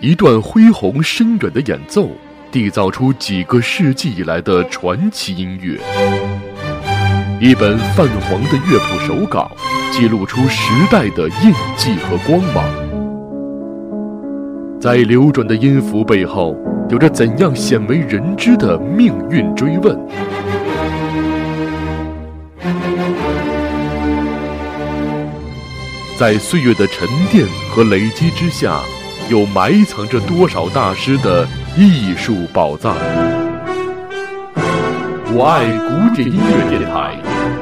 一段恢宏深远的演奏，缔造出几个世纪以来的传奇音乐；一本泛黄的乐谱手稿，记录出时代的印记和光芒。在流转的音符背后，有着怎样鲜为人知的命运追问？在岁月的沉淀和累积之下。又埋藏着多少大师的艺术宝藏？我爱古典音乐电台，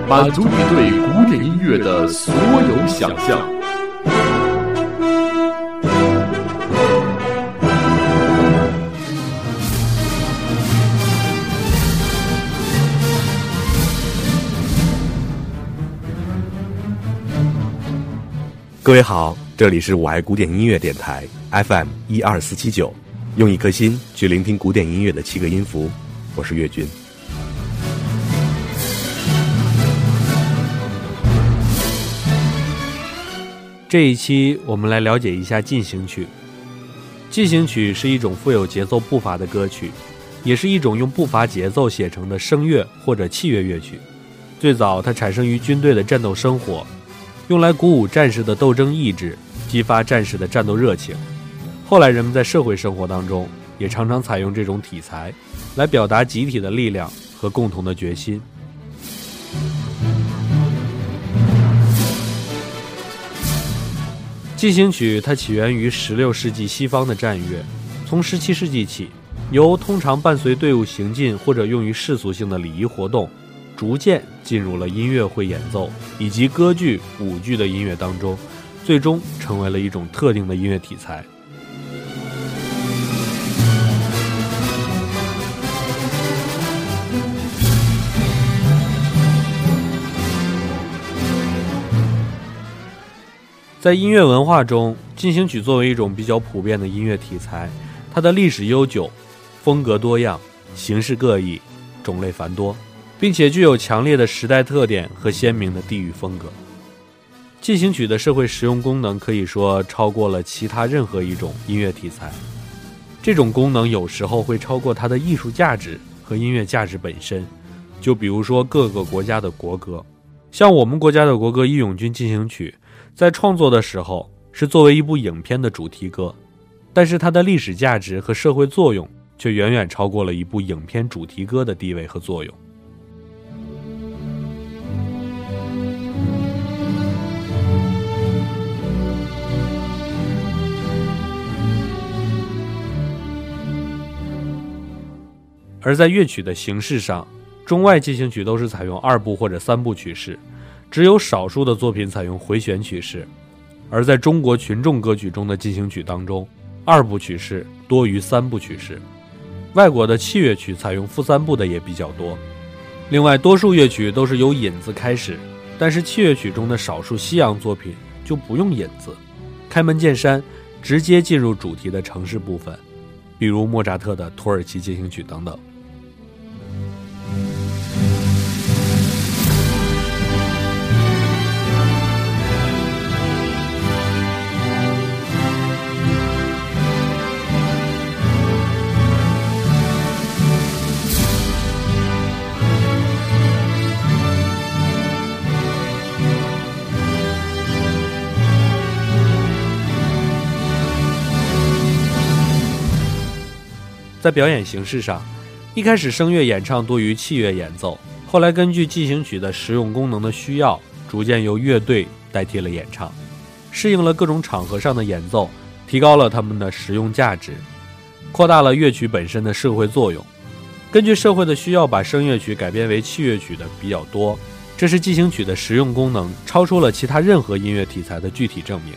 满足你对古典音乐的所有想象。各位好，这里是我爱古典音乐电台。FM 一二四七九，用一颗心去聆听古典音乐的七个音符。我是岳军。这一期我们来了解一下进行曲。进行曲是一种富有节奏步伐的歌曲，也是一种用步伐节奏写成的声乐或者器乐乐曲。最早，它产生于军队的战斗生活，用来鼓舞战士的斗争意志，激发战士的战斗热情。后来，人们在社会生活当中也常常采用这种题材，来表达集体的力量和共同的决心。进行曲它起源于16世纪西方的战乐，从17世纪起，由通常伴随队伍行进或者用于世俗性的礼仪活动，逐渐进入了音乐会演奏以及歌剧、舞剧的音乐当中，最终成为了一种特定的音乐题材。在音乐文化中，进行曲作为一种比较普遍的音乐题材，它的历史悠久，风格多样，形式各异，种类繁多，并且具有强烈的时代特点和鲜明的地域风格。进行曲的社会实用功能可以说超过了其他任何一种音乐题材，这种功能有时候会超过它的艺术价值和音乐价值本身。就比如说各个国家的国歌，像我们国家的国歌《义勇军进行曲》。在创作的时候是作为一部影片的主题歌，但是它的历史价值和社会作用却远远超过了一部影片主题歌的地位和作用。而在乐曲的形式上，中外进行曲都是采用二部或者三部曲式。只有少数的作品采用回旋曲式，而在中国群众歌曲中的进行曲当中，二部曲式多于三部曲式。外国的器乐曲采用复三部的也比较多。另外，多数乐曲都是由引子开始，但是器乐曲中的少数西洋作品就不用引子，开门见山，直接进入主题的城市部分，比如莫扎特的土耳其进行曲等等。在表演形式上，一开始声乐演唱多于器乐演奏，后来根据进行曲的实用功能的需要，逐渐由乐队代替了演唱，适应了各种场合上的演奏，提高了它们的实用价值，扩大了乐曲本身的社会作用。根据社会的需要，把声乐曲改编为器乐曲的比较多，这是进行曲的实用功能超出了其他任何音乐题材的具体证明。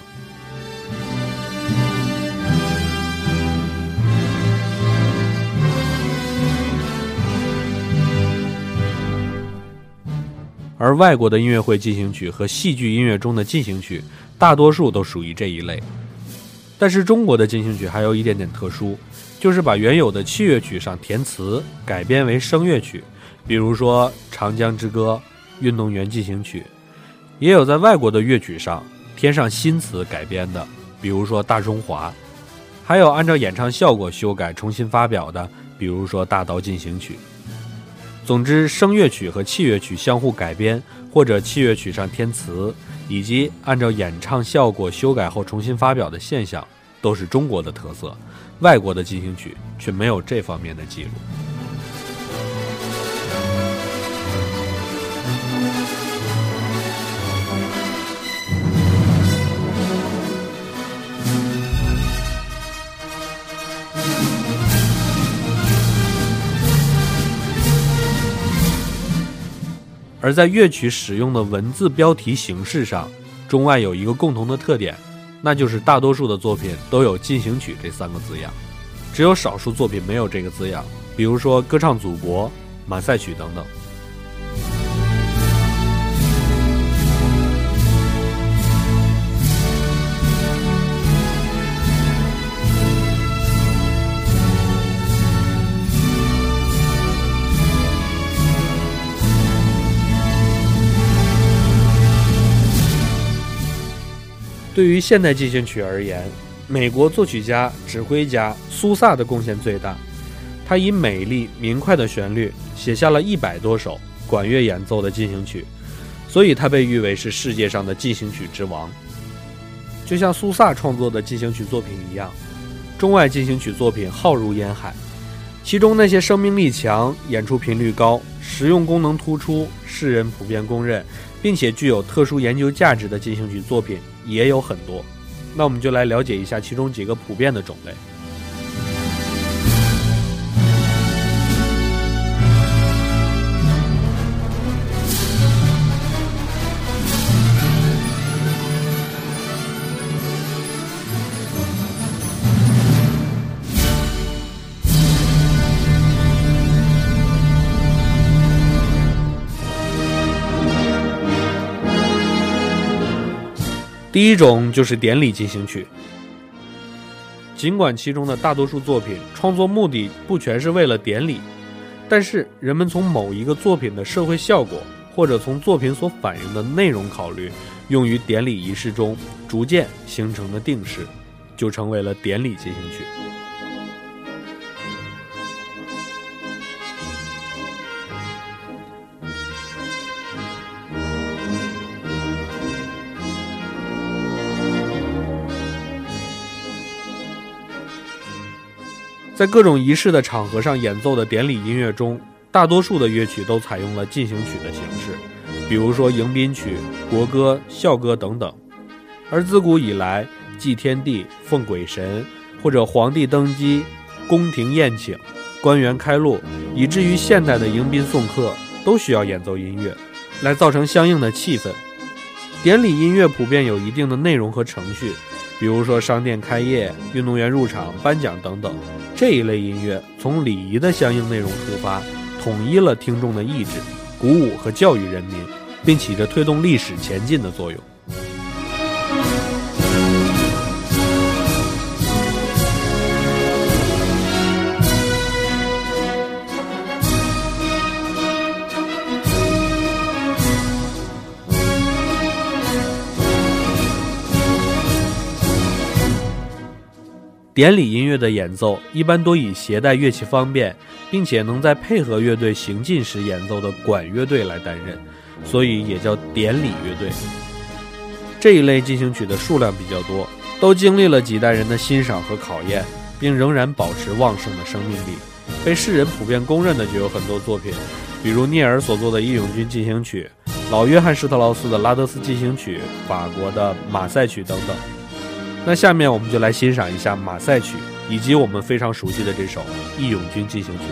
而外国的音乐会进行曲和戏剧音乐中的进行曲，大多数都属于这一类。但是中国的进行曲还有一点点特殊，就是把原有的器乐曲上填词改编为声乐曲，比如说《长江之歌》《运动员进行曲》，也有在外国的乐曲上添上新词改编的，比如说《大中华》，还有按照演唱效果修改重新发表的，比如说《大刀进行曲》。总之，声乐曲和器乐曲相互改编，或者器乐曲上填词，以及按照演唱效果修改后重新发表的现象，都是中国的特色。外国的进行曲却没有这方面的记录。而在乐曲使用的文字标题形式上，中外有一个共同的特点，那就是大多数的作品都有“进行曲”这三个字样，只有少数作品没有这个字样，比如说《歌唱祖国》《马赛曲》等等。对于现代进行曲而言，美国作曲家、指挥家苏萨的贡献最大。他以美丽明快的旋律写下了一百多首管乐演奏的进行曲，所以他被誉为是世界上的进行曲之王。就像苏萨创作的进行曲作品一样，中外进行曲作品浩如烟海，其中那些生命力强、演出频率高、实用功能突出、世人普遍公认。并且具有特殊研究价值的进行曲作品也有很多，那我们就来了解一下其中几个普遍的种类。第一种就是典礼进行曲。尽管其中的大多数作品创作目的不全是为了典礼，但是人们从某一个作品的社会效果，或者从作品所反映的内容考虑，用于典礼仪式中逐渐形成的定式，就成为了典礼进行曲。在各种仪式的场合上演奏的典礼音乐中，大多数的乐曲都采用了进行曲的形式，比如说迎宾曲、国歌、校歌等等。而自古以来，祭天地、奉鬼神，或者皇帝登基、宫廷宴请、官员开路，以至于现代的迎宾送客，都需要演奏音乐，来造成相应的气氛。典礼音乐普遍有一定的内容和程序，比如说商店开业、运动员入场、颁奖等等。这一类音乐从礼仪的相应内容出发，统一了听众的意志，鼓舞和教育人民，并起着推动历史前进的作用。典礼音乐的演奏一般多以携带乐器方便，并且能在配合乐队行进时演奏的管乐队来担任，所以也叫典礼乐队。这一类进行曲的数量比较多，都经历了几代人的欣赏和考验，并仍然保持旺盛的生命力。被世人普遍公认的就有很多作品，比如聂耳所作的《义勇军进行曲》，老约翰施特劳斯的《拉德斯进行曲》，法国的《马赛曲》等等。那下面我们就来欣赏一下《马赛曲》，以及我们非常熟悉的这首《义勇军进行曲》。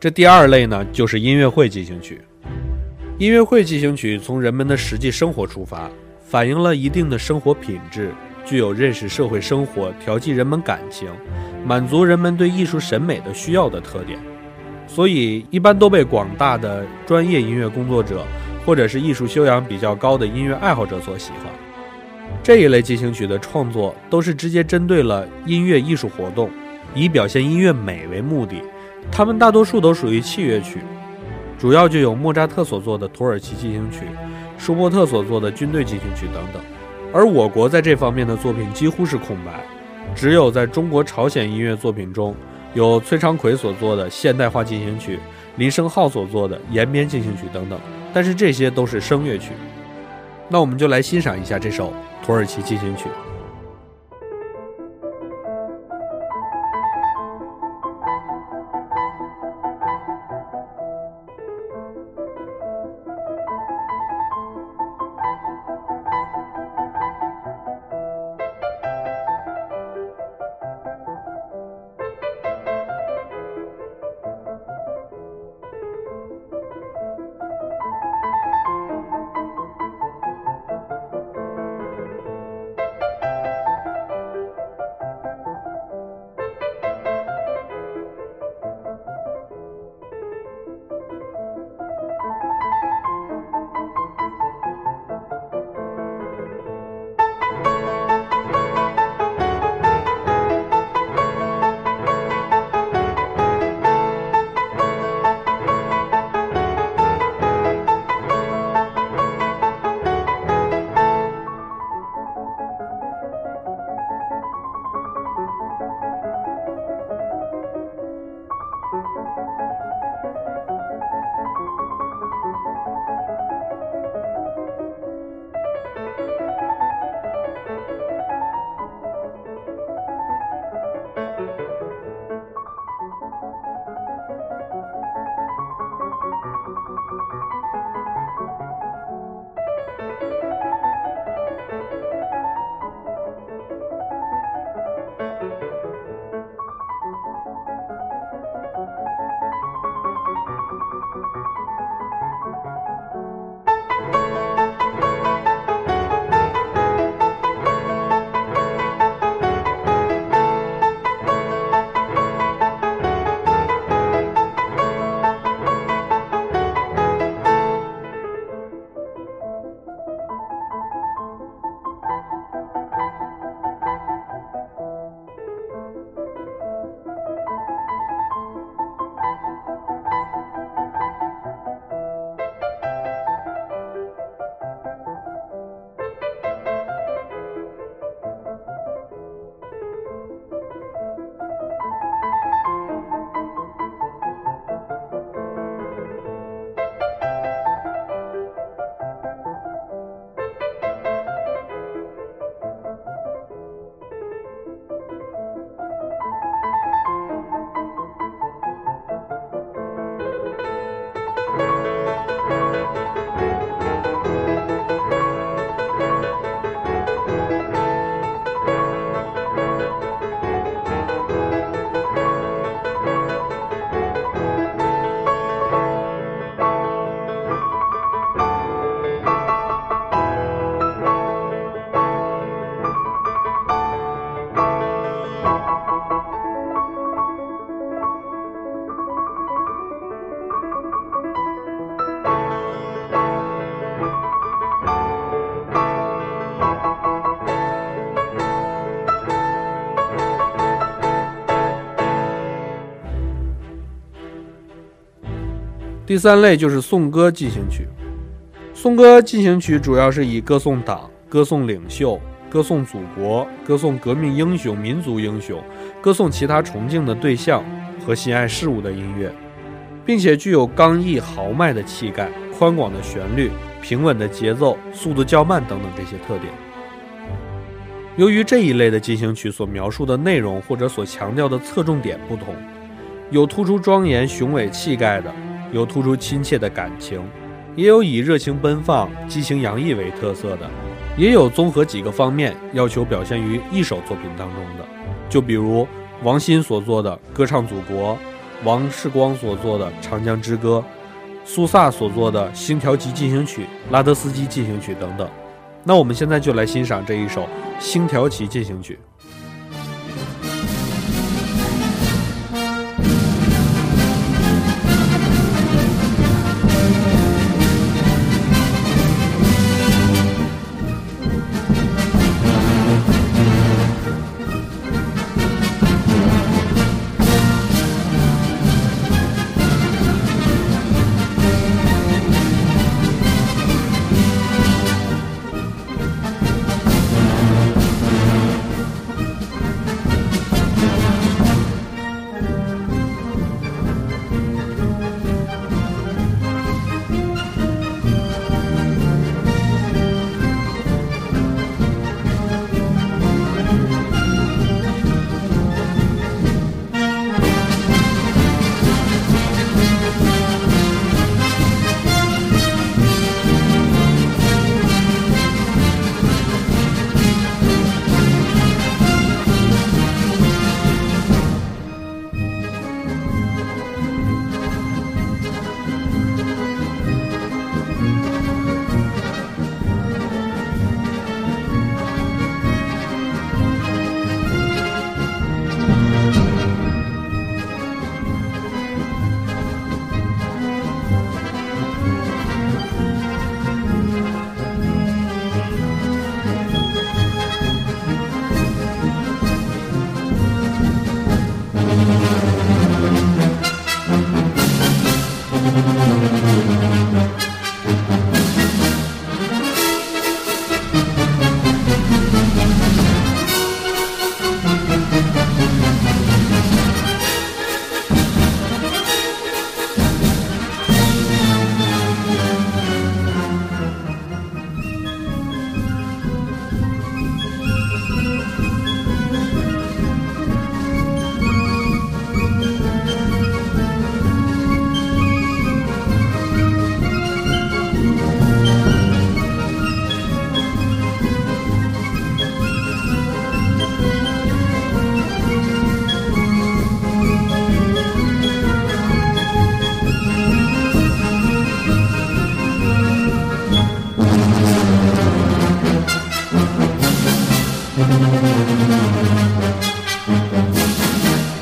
这第二类呢，就是音乐会进行曲。音乐会进行曲从人们的实际生活出发，反映了一定的生活品质，具有认识社会生活、调剂人们感情、满足人们对艺术审美的需要的特点，所以一般都被广大的专业音乐工作者或者是艺术修养比较高的音乐爱好者所喜欢。这一类进行曲的创作都是直接针对了音乐艺术活动，以表现音乐美为目的。它们大多数都属于器乐曲。主要就有莫扎特所作的《土耳其进行曲》，舒伯特所作的《军队进行曲》等等，而我国在这方面的作品几乎是空白，只有在中国朝鲜音乐作品中有崔昌奎所作的《现代化进行曲》，林升浩所作的《延边进行曲》等等，但是这些都是声乐曲。那我们就来欣赏一下这首《土耳其进行曲》。第三类就是颂歌进行曲。颂歌进行曲主要是以歌颂党、歌颂领袖、歌颂祖国、歌颂革命英雄、民族英雄、歌颂其他崇敬的对象和心爱事物的音乐，并且具有刚毅豪迈的气概、宽广的旋律、平稳的节奏、速度较慢等等这些特点。由于这一类的进行曲所描述的内容或者所强调的侧重点不同，有突出庄严雄伟气概的。有突出亲切的感情，也有以热情奔放、激情洋溢为特色的，也有综合几个方面要求表现于一首作品当中的。就比如王鑫所作的《歌唱祖国》，王世光所作的《长江之歌》，苏萨所作的《星条旗进行曲》、拉德斯基进行曲等等。那我们现在就来欣赏这一首《星条旗进行曲》。Thank you.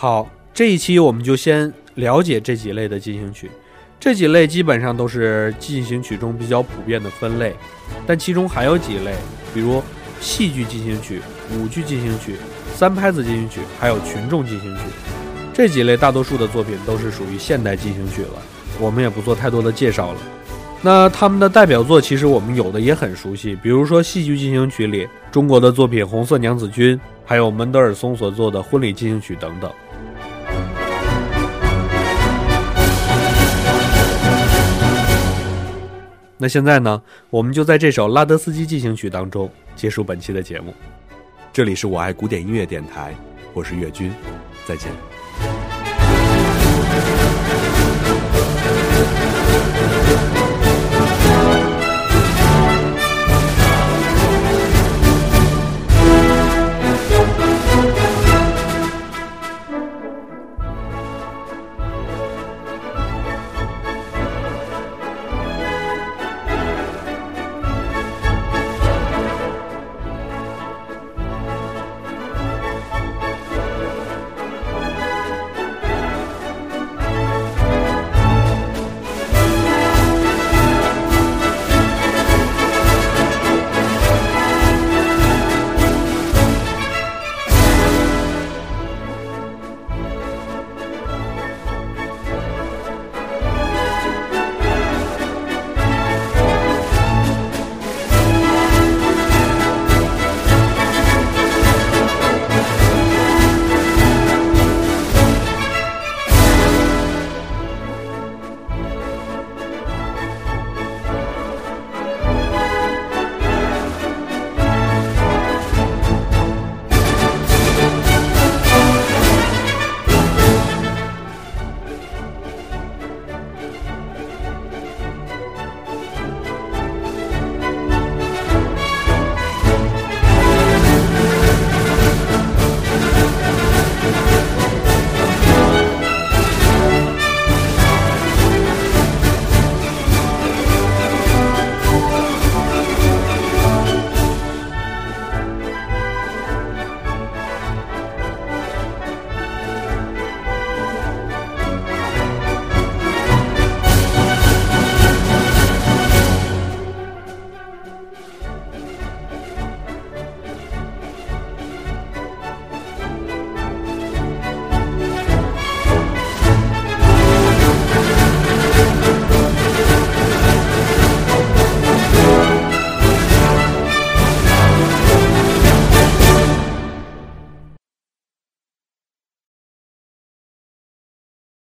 好，这一期我们就先了解这几类的进行曲。这几类基本上都是进行曲中比较普遍的分类，但其中还有几类，比如戏剧进行曲、舞剧进行曲、三拍子进行曲，还有群众进行曲。这几类大多数的作品都是属于现代进行曲了，我们也不做太多的介绍了。那他们的代表作其实我们有的也很熟悉，比如说戏剧进行曲里中国的作品《红色娘子军》，还有门德尔松所做的《婚礼进行曲》等等。那现在呢，我们就在这首拉德斯基进行曲当中结束本期的节目。这里是我爱古典音乐电台，我是岳军，再见。